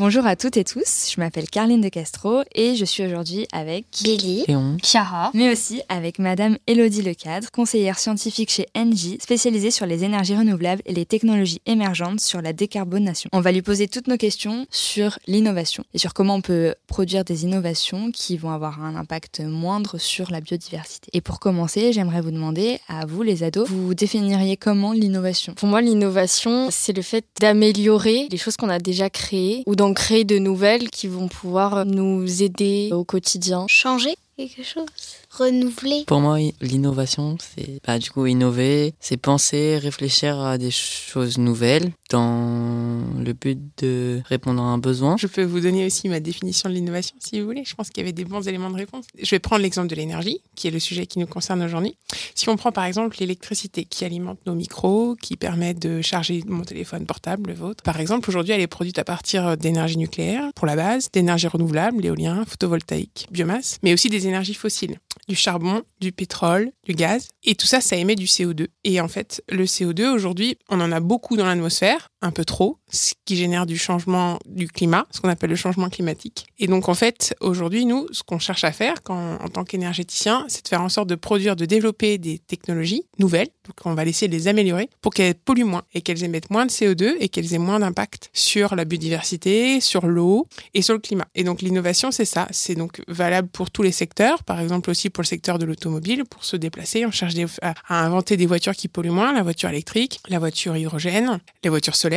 Bonjour à toutes et tous, je m'appelle Carline de Castro et je suis aujourd'hui avec Billy, Léon, Chiara, mais aussi avec Madame Elodie Lecadre, conseillère scientifique chez Engie, spécialisée sur les énergies renouvelables et les technologies émergentes sur la décarbonation. On va lui poser toutes nos questions sur l'innovation et sur comment on peut produire des innovations qui vont avoir un impact moindre sur la biodiversité. Et pour commencer, j'aimerais vous demander à vous les ados, vous définiriez comment l'innovation? Pour moi, l'innovation, c'est le fait d'améliorer les choses qu'on a déjà créées ou d'en créer de nouvelles qui vont pouvoir nous aider au quotidien. changer quelque chose, renouveler. Pour moi, l'innovation, c'est bah, du coup innover, c'est penser, réfléchir à des choses nouvelles dans le but de répondre à un besoin. Je peux vous donner aussi ma définition de l'innovation si vous voulez. Je pense qu'il y avait des bons éléments de réponse. Je vais prendre l'exemple de l'énergie, qui est le sujet qui nous concerne aujourd'hui. Si on prend par exemple l'électricité qui alimente nos micros, qui permet de charger mon téléphone portable, le vôtre. Par exemple, aujourd'hui, elle est produite à partir d'énergie nucléaire pour la base, d'énergie renouvelable, l'éolien, photovoltaïque, biomasse, mais aussi des énergies fossiles, du charbon, du pétrole, du gaz. Et tout ça, ça émet du CO2. Et en fait, le CO2, aujourd'hui, on en a beaucoup dans l'atmosphère, un peu trop, ce qui génère du changement du climat, ce qu'on appelle le changement climatique. Et donc, en fait, aujourd'hui, nous, ce qu'on cherche à faire en tant qu'énergéticien, c'est de faire en sorte de produire, de développer des technologies nouvelles. Donc, on va de les améliorer pour qu'elles polluent moins et qu'elles émettent moins de CO2 et qu'elles aient moins d'impact sur la biodiversité, sur l'eau et sur le climat. Et donc, l'innovation, c'est ça. C'est donc valable pour tous les secteurs. Par exemple, aussi pour le secteur de l'automobile. Pour se déplacer, on cherche à inventer des voitures qui polluent moins, la voiture électrique, la voiture hydrogène, les voitures solaires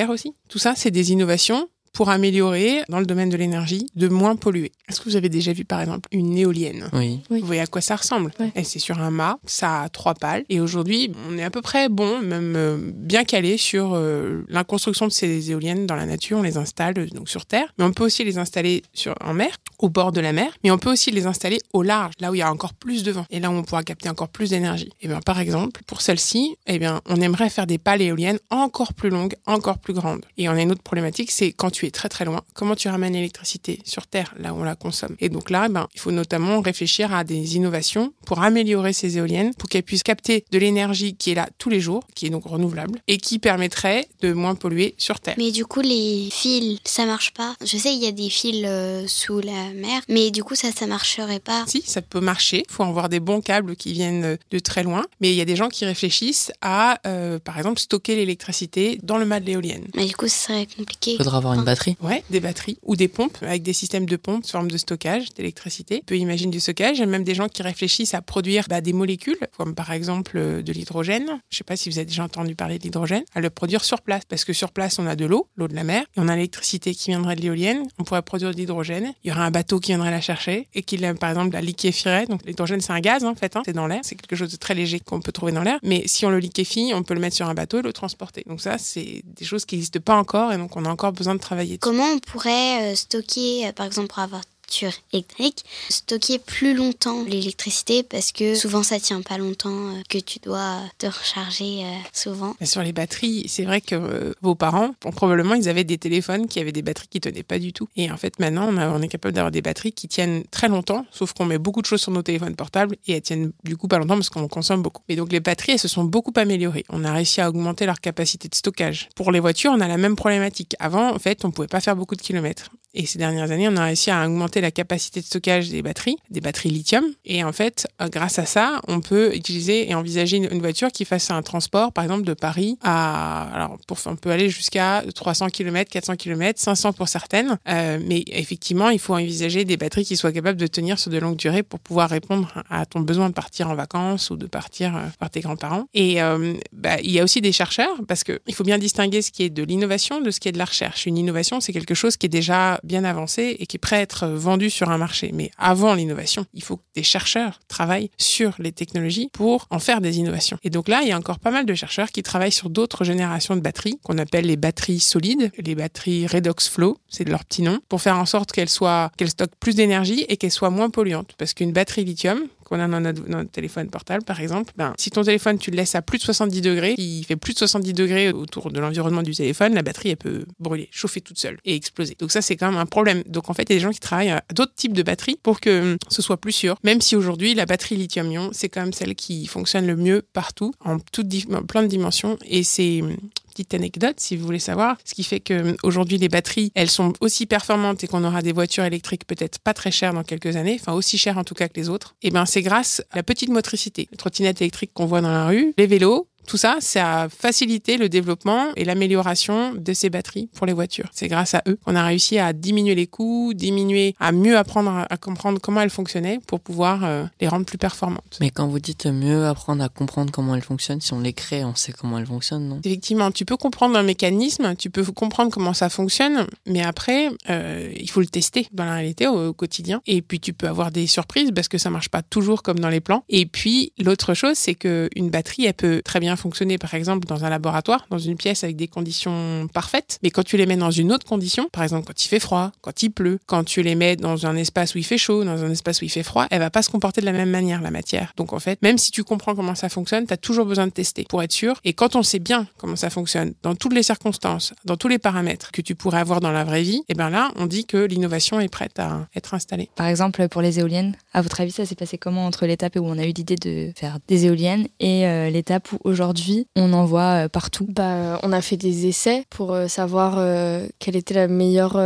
Tout ça, c'est des innovations pour améliorer, dans le domaine de l'énergie, de moins polluer. Est-ce que vous avez déjà vu, par exemple, une éolienne? Oui. Oui. Vous voyez à quoi ça ressemble? Ouais. Et c'est sur un mât, ça a trois pales. Et aujourd'hui, on est à peu près bon, même euh, bien calé sur euh, la construction de ces éoliennes dans la nature. On les installe euh, donc sur terre, mais on peut aussi les installer sur, en mer, au bord de la mer. Mais on peut aussi les installer au large, là où il y a encore plus de vent. Et là où on pourra capter encore plus d'énergie. Et bien, par exemple, pour celle-ci, eh bien, on aimerait faire des pales éoliennes encore plus longues, encore plus grandes. Et on a une autre problématique, c'est quand tu es très très loin, comment tu ramènes l'électricité sur Terre, là où on la consomme? Et donc là, eh ben, il faut notamment réfléchir à des innovations pour améliorer ces éoliennes, pour qu'elles puissent capter de l'énergie qui est là tous les jours, qui est donc renouvelable, et qui permettrait de moins polluer sur Terre. Mais du coup, les fils, ça marche pas. Je sais, il y a des fils euh, sous la mer, mais du coup, ça, ça marcherait pas. Si, ça peut marcher. Il faut avoir des bons câbles qui viennent de très loin. Mais il y a des gens qui réfléchissent à, euh, par exemple, stocker l'électricité dans le mât de l'éolienne. Mais du coup, ce serait compliqué. Il faudra avoir une Ouais, des batteries ou des pompes avec des systèmes de pompes forme de stockage d'électricité. On peut imaginer du stockage. Il y a même des gens qui réfléchissent à produire bah, des molécules, comme par exemple euh, de l'hydrogène. Je sais pas si vous avez déjà entendu parler de l'hydrogène, à le produire sur place. Parce que sur place, on a de l'eau, l'eau de la mer, et on a l'électricité qui viendrait de l'éolienne. On pourrait produire de l'hydrogène. Il y aurait un bateau qui viendrait la chercher et qui, par exemple, la liquéfierait. Donc l'hydrogène, c'est un gaz, en fait. hein. C'est dans l'air. C'est quelque chose de très léger qu'on peut trouver dans l'air. Mais si on le liquéfie, on peut le mettre sur un bateau et le transporter. Donc ça, c'est des choses qui n'existent pas encore et donc on a encore besoin de travailler. Comment on pourrait euh, stocker, euh, par exemple, pour avoir voiture électrique, stocker plus longtemps l'électricité parce que souvent ça tient pas longtemps, euh, que tu dois te recharger euh, souvent. Sur les batteries, c'est vrai que euh, vos parents, probablement, ils avaient des téléphones qui avaient des batteries qui tenaient pas du tout. Et en fait, maintenant, on, on est capable d'avoir des batteries qui tiennent très longtemps, sauf qu'on met beaucoup de choses sur nos téléphones portables et elles tiennent du coup pas longtemps parce qu'on consomme beaucoup. Et donc, les batteries, elles se sont beaucoup améliorées. On a réussi à augmenter leur capacité de stockage. Pour les voitures, on a la même problématique. Avant, en fait, on pouvait pas faire beaucoup de kilomètres. Et ces dernières années, on a réussi à augmenter la capacité de stockage des batteries, des batteries lithium. Et en fait, euh, grâce à ça, on peut utiliser et envisager une, voiture qui fasse un transport, par exemple, de Paris à, alors, pour, on peut aller jusqu'à 300 km, 400 km, 500 pour certaines. Euh, mais effectivement, il faut envisager des batteries qui soient capables de tenir sur de longues durées pour pouvoir répondre à ton besoin de partir en vacances ou de partir euh, voir tes grands-parents. Et euh, bah, il y a aussi des chercheurs parce que il faut bien distinguer ce qui est de l'innovation de ce qui est de la recherche. Une innovation, c'est quelque chose qui est déjà bien avancé et qui est prêt à être vendu sur un marché. Mais avant l'innovation, il faut que des chercheurs travaillent sur les technologies pour en faire des innovations. Et donc là, il y a encore pas mal de chercheurs qui travaillent sur d'autres générations de batteries qu'on appelle les batteries solides, les batteries redox flow, c'est leur petit nom, pour faire en sorte qu'elles soient, qu'elles stockent plus d'énergie et qu'elles soient moins polluantes. Parce qu'une batterie lithium, qu'on a dans notre, téléphone portable, par exemple, ben, si ton téléphone, tu le laisses à plus de 70 degrés, il fait plus de 70 degrés autour de l'environnement du téléphone, la batterie, elle peut brûler, chauffer toute seule et exploser. Donc ça, c'est quand même un problème. Donc en fait, il y a des gens qui travaillent à d'autres types de batteries pour que hum, ce soit plus sûr. Même si aujourd'hui, la batterie lithium-ion, c'est quand même celle qui fonctionne le mieux partout, en toutes di- en plein de dimensions. Et c'est hum, petite anecdote si vous voulez savoir, ce qui fait que aujourd'hui les batteries, elles sont aussi performantes et qu'on aura des voitures électriques peut-être pas très chères dans quelques années, enfin aussi chères en tout cas que les autres. Et ben c'est grâce à la petite motricité, les trottinettes électriques qu'on voit dans la rue, les vélos, tout ça, ça a facilité le développement et l'amélioration de ces batteries pour les voitures. C'est grâce à eux qu'on a réussi à diminuer les coûts, diminuer, à mieux apprendre à comprendre comment elles fonctionnaient pour pouvoir euh, les rendre plus performantes. Mais quand vous dites mieux apprendre à comprendre comment elles fonctionnent, si on les crée, on sait comment elles fonctionnent, non? Effectivement, tu peux comprendre un mécanisme, tu peux comprendre comment ça fonctionne, mais après, euh, il faut le tester dans la réalité au, quotidien. Et puis tu peux avoir des surprises parce que ça marche pas toujours comme dans les plans. Et puis l'autre chose, c'est que une batterie, elle peut très bien fonctionner, par exemple, dans un laboratoire, dans une pièce avec des conditions parfaites. Mais quand tu les mets dans une autre condition, par exemple, quand il fait froid, quand il pleut, quand tu les mets dans un espace où il fait chaud, dans un espace où il fait froid, elle va pas se comporter de la même manière, la matière. Donc, en fait, même si tu comprends comment ça fonctionne, tu as toujours besoin de tester pour être sûr. Et quand on sait bien comment ça fonctionne, dans toutes les circonstances, dans tous les paramètres que tu pourrais avoir dans la vraie vie, et eh bien là, on dit que l'innovation est prête à être installée. Par exemple, pour les éoliennes, à votre avis, ça s'est passé comment entre l'étape où on a eu l'idée de faire des éoliennes et euh, l'étape où aujourd'hui aujourd'hui, on en voit euh, partout. Bah, On a fait des essais pour euh, savoir euh, quelle était la meilleure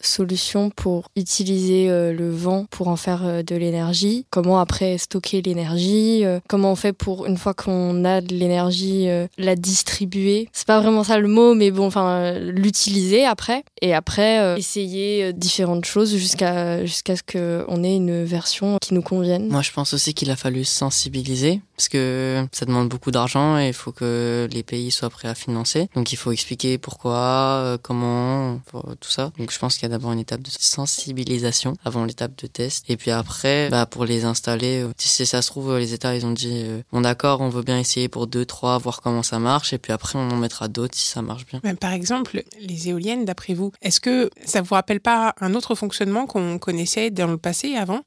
solution pour utiliser euh, le vent pour en faire euh, de l'énergie, comment après stocker l'énergie, euh, comment on fait pour une fois qu'on a de l'énergie la distribuer? C'est pas vraiment ça le mot mais bon enfin l'utiliser après et après essayer différentes choses jusqu'à jusqu'à ce qu'on ait une version qui nous convienne. Moi je pense aussi qu'il a fallu sensibiliser parce que ça demande beaucoup d'argent et il faut que les pays soient prêts à financer. Donc il faut expliquer pourquoi, comment, tout ça. Donc je pense qu'il y a d'abord une étape de sensibilisation avant l'étape de test. Et puis après, bah, pour les installer, euh, si ça se trouve, les États, ils ont dit, euh, bon d'accord, on veut bien essayer pour deux, trois, voir comment ça marche. Et puis après, on en mettra d'autres si ça marche bien. par exemple, les éoliennes, d'après vous, est-ce que ça vous rappelle pas un autre fonctionnement qu'on connaissait dans le passé avant?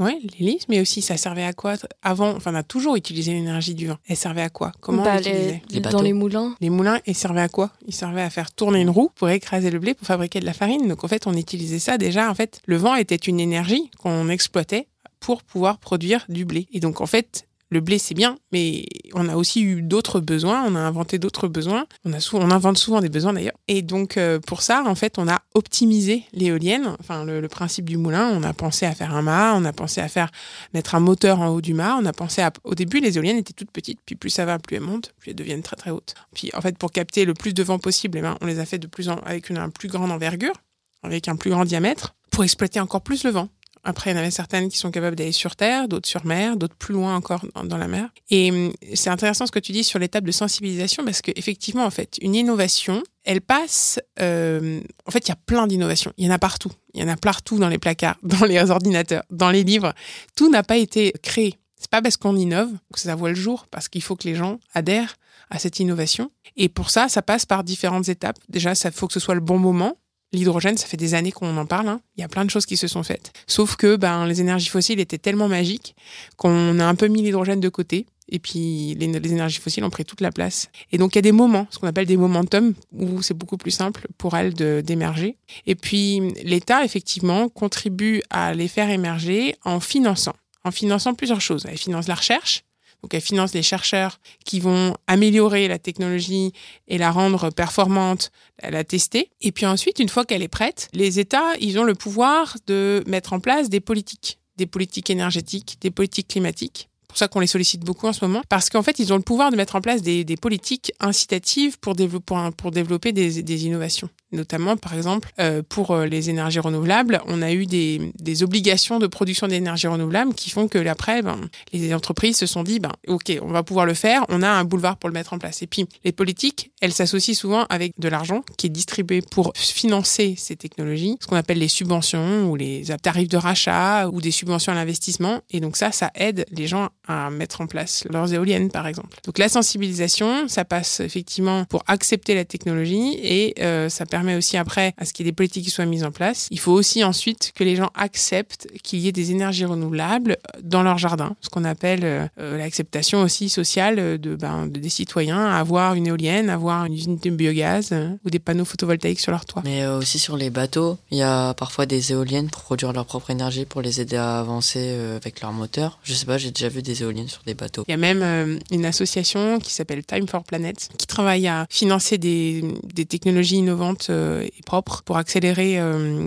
Ouais, l'hélice, mais aussi ça servait à quoi avant Enfin, on a toujours utilisé l'énergie du vent. Elle servait à quoi? Comment bah, les, Dans les moulins. Les moulins, ils servaient à quoi? Ils servaient à faire tourner une roue pour écraser le blé pour fabriquer de la farine. Donc en fait, on utilisait ça déjà. En fait, le vent était une énergie qu'on exploitait pour pouvoir produire du blé. Et donc en fait, le blé c'est bien, mais on a aussi eu d'autres besoins, on a inventé d'autres besoins, on, a on invente souvent des besoins d'ailleurs. Et donc euh, pour ça, en fait, on a optimisé l'éolienne, enfin le, principe du moulin, on a pensé à faire un mât, on a pensé à faire mettre un moteur en haut du mât, on a pensé à... Au début, les éoliennes étaient toutes petites, puis plus ça va, plus elles montent, plus elles deviennent très très hautes. Puis en fait, pour capter le plus de vent possible, eh ben, on les a fait de plus en... avec une, plus grande envergure, avec un plus grand diamètre, pour exploiter encore plus le vent. Après, il y en avait certaines qui sont capables d'aller sur terre, d'autres sur mer, d'autres plus loin encore dans, la mer. Et hum, c'est intéressant ce que tu dis sur l'étape de sensibilisation parce qu'effectivement, en fait, une innovation, elle passe. Euh, en fait, il y a plein d'innovations. Il y en a partout. Il y en a partout dans les placards, dans les ordinateurs, dans les livres. Tout n'a pas été créé. C'est pas parce qu'on innove que ça voit le jour, parce qu'il faut que les gens adhèrent à cette innovation. Et pour ça, ça passe par différentes étapes. Déjà, ça faut que ce soit le bon moment. L'hydrogène, ça fait des années qu'on en parle. Hein. Il y a plein de choses qui se sont faites. Sauf que ben, les énergies fossiles étaient tellement magiques qu'on a un peu mis l'hydrogène de côté. Et puis les, énergies fossiles ont pris toute la place. Et donc il y a des moments, ce qu'on appelle des momentum, où c'est beaucoup plus simple pour elles d'émerger. Et puis l'État, effectivement, contribue à les faire émerger en finançant. En finançant plusieurs choses. Elle finance la recherche, donc elle finance les chercheurs qui vont améliorer la technologie et la rendre performante, la tester. Et puis ensuite, une fois qu'elle est prête, les États, ils ont le pouvoir de mettre en place des politiques, des politiques énergétiques, des politiques climatiques. Pour ça qu'on les sollicite beaucoup en ce moment, parce qu'en fait, ils ont le pouvoir de mettre en place des, politiques incitatives pour développer des innovations notamment par exemple euh, pour euh, les énergies renouvelables, on a eu des, des obligations de production d'énergie renouvelable qui font que après, ben, les entreprises se sont dit, ben, ok, on va pouvoir le faire, on a un boulevard pour le mettre en place. Et puis les politiques, elles s'associent souvent avec de l'argent qui est distribué pour financer ces technologies, ce qu'on appelle les subventions ou les tarifs de rachat ou des subventions à l'investissement. Et donc ça, ça aide les gens à mettre en place leurs éoliennes, par exemple. Donc la sensibilisation, ça passe effectivement pour accepter la technologie et euh, ça permet permet aussi après à ce qu'il y ait des politiques qui soient mises en place. Il faut aussi ensuite que les gens acceptent qu'il y ait des énergies renouvelables dans leur jardin, ce qu'on appelle euh, euh, l'acceptation aussi sociale de, ben, de, des citoyens à avoir une éolienne, avoir une usine de biogaz euh, ou des panneaux photovoltaïques sur leur toit. Mais aussi sur les bateaux, il y a parfois des éoliennes pour produire leur propre énergie pour les aider à avancer avec leur moteur. Je sais pas, j'ai déjà vu des éoliennes sur des bateaux. Il y a même une association qui s'appelle Time for Planet qui travaille à financer des, des technologies innovantes et propres pour accélérer,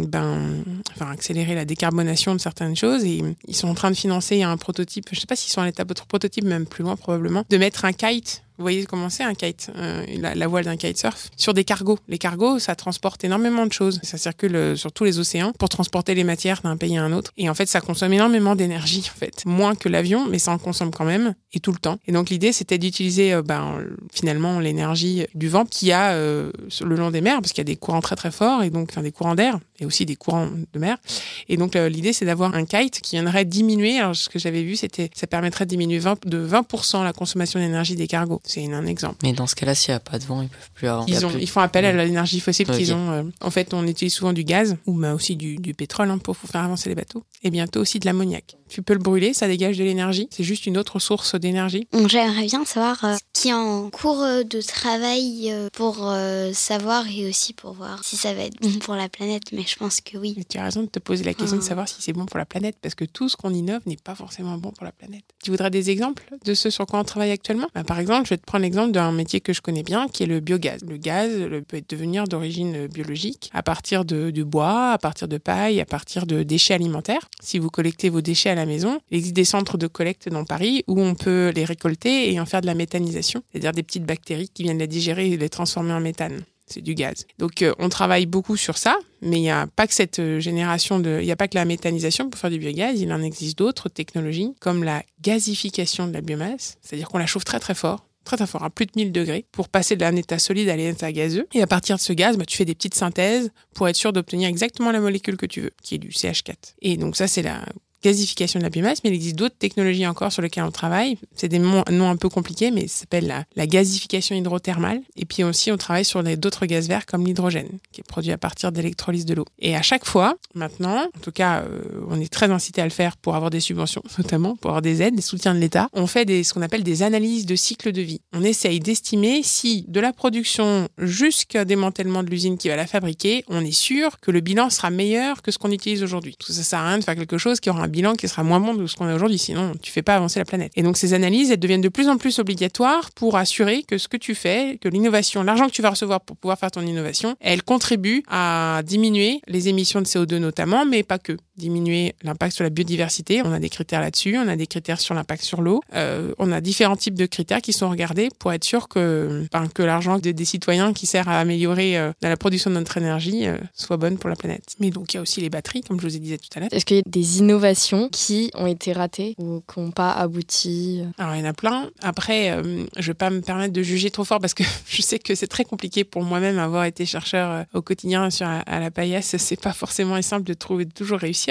ben, enfin accélérer la décarbonation de certaines choses. Et ils sont en train de financer un prototype. Je sais pas s'ils sont à l'étape de prototype, même plus loin probablement, de mettre un kite vous voyez comment c'est un kite, euh, la, voile d'un kitesurf, sur des cargos. Les cargos, ça transporte énormément de choses. Ça circule euh, sur tous les océans pour transporter les matières d'un pays à un autre. Et en fait, ça consomme énormément d'énergie, en fait. Moins que l'avion, mais ça en consomme quand même, et tout le temps. Et donc l'idée, c'était d'utiliser euh, ben, finalement l'énergie du vent qu'il y a sur le long des mers, parce qu'il y a des courants très très forts, et donc enfin, des courants d'air, et aussi des courants de mer. Et donc l'idée, c'est d'avoir un kite qui viendrait diminuer. Alors ce que j'avais vu, c'était ça permettrait de diminuer 20, de 20% la consommation d'énergie des cargos. C'est un exemple. Mais dans ce cas-là, s'il n'y a pas de vent, ils peuvent plus avoir. Ils, ont, ils font appel à l'énergie fossile qu'ils ont. Euh, en fait, on utilise souvent du gaz ou bah, aussi du, du pétrole hein, pour faire avancer les bateaux. Et bientôt aussi de l'ammoniac. Tu peux le brûler, ça dégage de l'énergie. C'est juste une autre source d'énergie. J'aimerais bien savoir euh, ce qui est en cours euh, de travail pour savoir et aussi pour voir si ça va être bon pour la planète. Mais je pense que oui. tu as raison de te poser la question de ah. savoir si c'est bon pour la planète parce que tout ce qu'on innove n'est pas forcément bon pour la planète. Tu voudrais des exemples de ce sur quoi on travaille actuellement? Bah, Par exemple, je vais te prendre l'exemple d'un métier que je connais bien, qui est le biogaz. Le gaz peut devenir d'origine biologique à partir de, bois, à partir de paille, à partir de déchets alimentaires. Si vous collectez vos déchets à la maison, il existe des centres de collecte dans Paris où on peut les récolter et en faire de la méthanisation, c'est-à-dire des petites bactéries qui viennent la digérer et les transformer en méthane c'est du gaz. Donc euh, on travaille beaucoup sur ça, mais il n'y a pas que cette euh, génération de, il n'y a pas que la méthanisation pour faire du biogaz, il en existe d'autres technologies comme la gazification de la biomasse, c'est-à-dire qu'on la chauffe très très fort très très fort, à plus de 1000 degrés, pour passer d'un état solide à l'état gazeux. Et à partir de ce gaz, bah, tu fais des petites synthèses pour être sûr d'obtenir exactement la molécule que tu veux, qui est du CH4. Et donc ça, c'est la gasification de la biomasse, mais il existe d'autres technologies encore sur lesquelles on travaille. C'est des noms un peu compliqués, mais ça s'appelle la, la, gasification hydrothermale. Et puis aussi, on travaille sur d'autres gaz verts comme l'hydrogène, qui est produit à partir d'électrolyse de l'eau. Et à chaque fois, maintenant, en tout cas, euh, on est très incité à le faire pour avoir des subventions, notamment pour avoir des aides, des soutiens de l'État. On fait des, ce qu'on appelle des analyses de cycle de vie. On essaye d'estimer si de la production jusqu'à démantèlement de l'usine qui va la fabriquer, on est sûr que le bilan sera meilleur que ce qu'on utilise aujourd'hui. Que ça sert à rien de faire quelque chose qui aura un bilan qui sera moins bon de ce qu'on a aujourd'hui. Sinon, tu fais pas avancer la planète. Et donc, ces analyses, elles deviennent de plus en plus obligatoires pour assurer que ce que tu fais, que l'innovation, l'argent que tu vas recevoir pour pouvoir faire ton innovation, elle contribue à diminuer les émissions de CO2 notamment, mais pas que diminuer l'impact sur la biodiversité. On a des critères là-dessus, on a des critères sur l'impact sur l'eau. Euh, on a différents types de critères qui sont regardés pour être sûr que, ben, que l'argent des, des, citoyens qui sert à améliorer euh, la production de notre énergie euh, soit bonne pour la planète. Mais donc il y a aussi les batteries, comme je vous ai dit tout à l'heure. Est-ce qu'il y a des innovations qui ont été ratées ou qui n'ont pas abouti? Alors il y en a plein. Après, euh, je vais pas me permettre de juger trop fort parce que je sais que c'est très compliqué pour moi-même avoir été chercheur au quotidien sur à la paillasse. C'est pas forcément simple de trouver de toujours réussir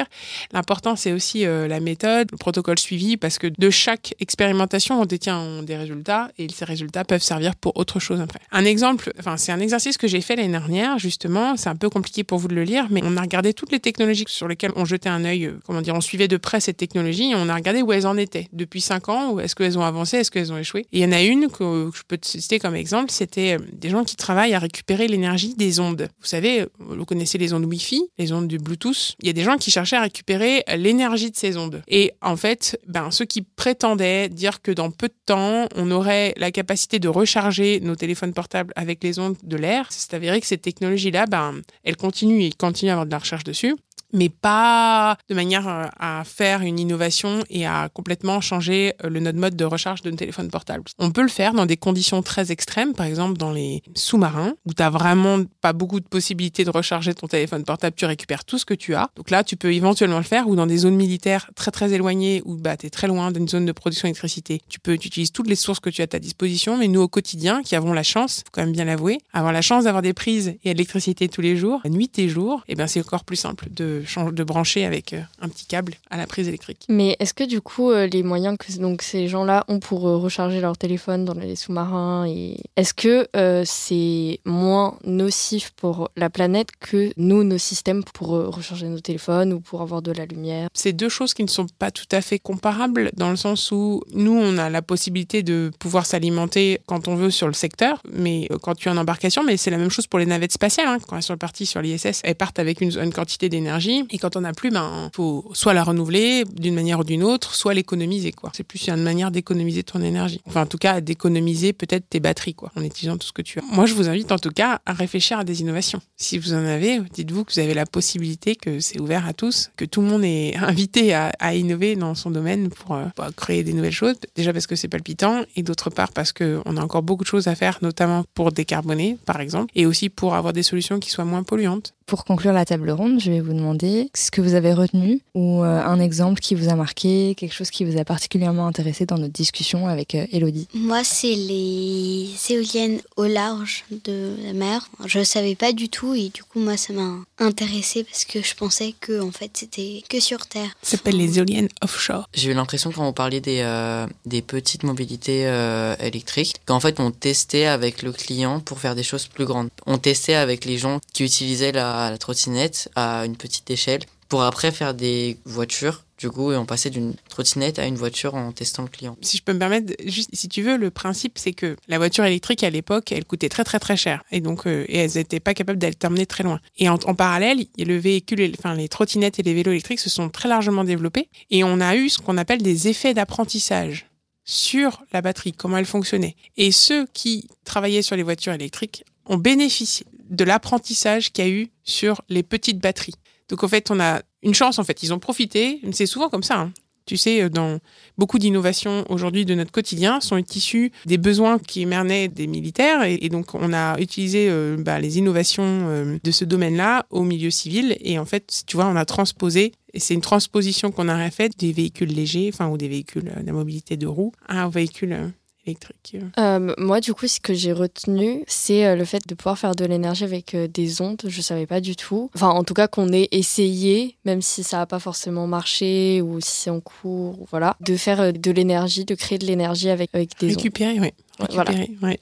L'important, c'est aussi euh, la méthode, le protocole suivi, parce que de chaque expérimentation, on détient des résultats et ces résultats peuvent servir pour autre chose après. Un exemple, enfin, c'est un exercice que j'ai fait l'année dernière, justement. C'est un peu compliqué pour vous de le lire, mais on a regardé toutes les technologies sur lesquelles on jetait un œil, euh, comment dire, on suivait de près cette technologie et on a regardé où elles en étaient depuis cinq ans, où est-ce qu'elles ont avancé, est-ce qu'elles ont échoué? Et il y en a une que, je peux te citer comme exemple, c'était euh, des gens qui travaillent à récupérer l'énergie des ondes. Vous savez, vous connaissez les ondes Wi-Fi, les ondes du Bluetooth. Il y a des gens qui cherchent à récupérer l'énergie de ces ondes. Et en fait, ben, ceux qui prétendaient dire que dans peu de temps, on aurait la capacité de recharger nos téléphones portables avec les ondes de l'air, c'est avéré que cette technologie-là, ben, elle continue et continue à avoir de la recherche dessus mais pas de manière euh, à faire une innovation et à complètement changer euh, le notre mode de recharge de nos téléphones portables. On peut le faire dans des conditions très extrêmes, par exemple dans les sous-marins, où tu n'as vraiment pas beaucoup de possibilités de recharger ton téléphone portable, tu récupères tout ce que tu as. Donc là, tu peux éventuellement le faire ou dans des zones militaires très très éloignées où bah, tu es très loin d'une zone de production d'électricité. Tu peux, tu utilises toutes les sources que tu as à ta disposition, mais nous au quotidien, qui avons la chance, faut quand même bien l'avouer, avoir la chance d'avoir des prises et de l'électricité tous les jours, nuit et jour, et eh ben c'est encore plus simple de, de brancher avec euh, un petit câble à la prise électrique. Mais est-ce que du coup, euh, les moyens que donc, ces gens-là ont pour euh, recharger leur téléphone dans les sous-marins, et... est-ce que c'est moins nocif pour la planète que nous, nos systèmes pour recharger nos téléphones ou pour avoir de la lumière C'est deux choses qui ne sont pas tout à fait comparables dans le sens où nous, on a la possibilité de pouvoir s'alimenter quand on veut sur le secteur, mais quand tu es en embarcation, mais c'est la même chose pour les navettes spatiales. Hein. Quand elles sont parties sur l'ISS, elles partent avec une, une quantité d'énergie, et quand on n'a plus, ben, faut soit la renouveler d'une manière ou d'une autre, soit l'économiser, quoi. C'est plus une manière d'économiser ton énergie. Enfin, en tout cas, d'économiser peut-être tes batteries, quoi, en utilisant tout ce que tu as. Moi, je vous invite en tout cas à réfléchir à des innovations. Si vous en avez, dites-vous que vous avez la possibilité, que c'est ouvert à tous, que tout le monde est invité à, innover dans son domaine pour, euh, pour, créer des nouvelles choses. Déjà parce que c'est palpitant, et d'autre part parce qu'on a encore beaucoup de choses à faire, notamment pour décarboner, par exemple, et aussi pour avoir des solutions qui soient moins polluantes. Pour conclure la table ronde, je vais vous demander ce que vous avez retenu ou euh, un exemple qui vous a marqué, quelque chose qui vous a particulièrement intéressé dans notre discussion avec euh, Elodie. Moi, c'est les éoliennes au large de la mer. Je ne savais pas du tout et du coup, moi, ça m'a intéressé parce que je pensais que en fait, c'était que sur Terre. Ça s'appelle les éoliennes offshore. J'ai eu l'impression quand on parlait des, euh, des petites mobilités électriques, qu'en fait, on testait avec le client pour faire des choses plus grandes. On testait avec les gens qui utilisaient la la trottinette à une petite échelle pour après faire des voitures du coup, et on passait d'une trottinette à une voiture en testant le client. Si je peux me permettre, si tu veux, le principe, c'est que la voiture électrique, à l'époque, elle coûtait très, très, très cher. Et donc, euh, et elles n'étaient pas capables d'aller très loin. Et en, parallèle, le véhicule, enfin, les trottinettes et les vélos électriques se sont très largement développés. Et on a eu ce qu'on appelle des effets d'apprentissage sur la batterie, comment elle fonctionnait. Et ceux qui travaillaient sur les voitures électriques ont bénéficié de l'apprentissage qu'il y a eu sur les petites batteries. Donc en fait, on a une chance, en fait, ils ont profité, c'est souvent comme ça. Hein. Tu sais, euh, dans beaucoup d'innovations aujourd'hui de notre quotidien sont issues des besoins qui émergeaient des militaires. Et, donc, on a utilisé euh, bah, les innovations euh, de ce domaine-là au milieu civil. Et en fait, tu vois, on a transposé, et c'est une transposition qu'on a faite des véhicules légers, enfin, ou des véhicules de mobilité de roues, à un véhicule électrique euh, Moi, du coup, ce que j'ai retenu, c'est euh, le fait de pouvoir faire de l'énergie avec euh, des ondes. Je savais pas du tout. Enfin, en tout cas, qu'on ait essayé, même si ça n'a pas forcément marché ou si c'est en cours, voilà, de faire de l'énergie, de créer de l'énergie avec, avec des Récupérer, ondes. oui. Récupérer, ouais.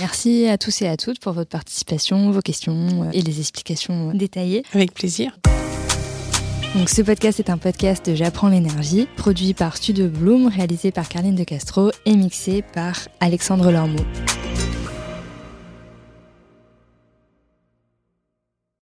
Merci à tous et à toutes pour votre participation, vos questions et les explications détaillées. Avec plaisir. Donc ce podcast est un podcast de J'apprends l'énergie, produit par Studio Bloom, réalisé par Carline de Castro et mixé par Alexandre Lormeau.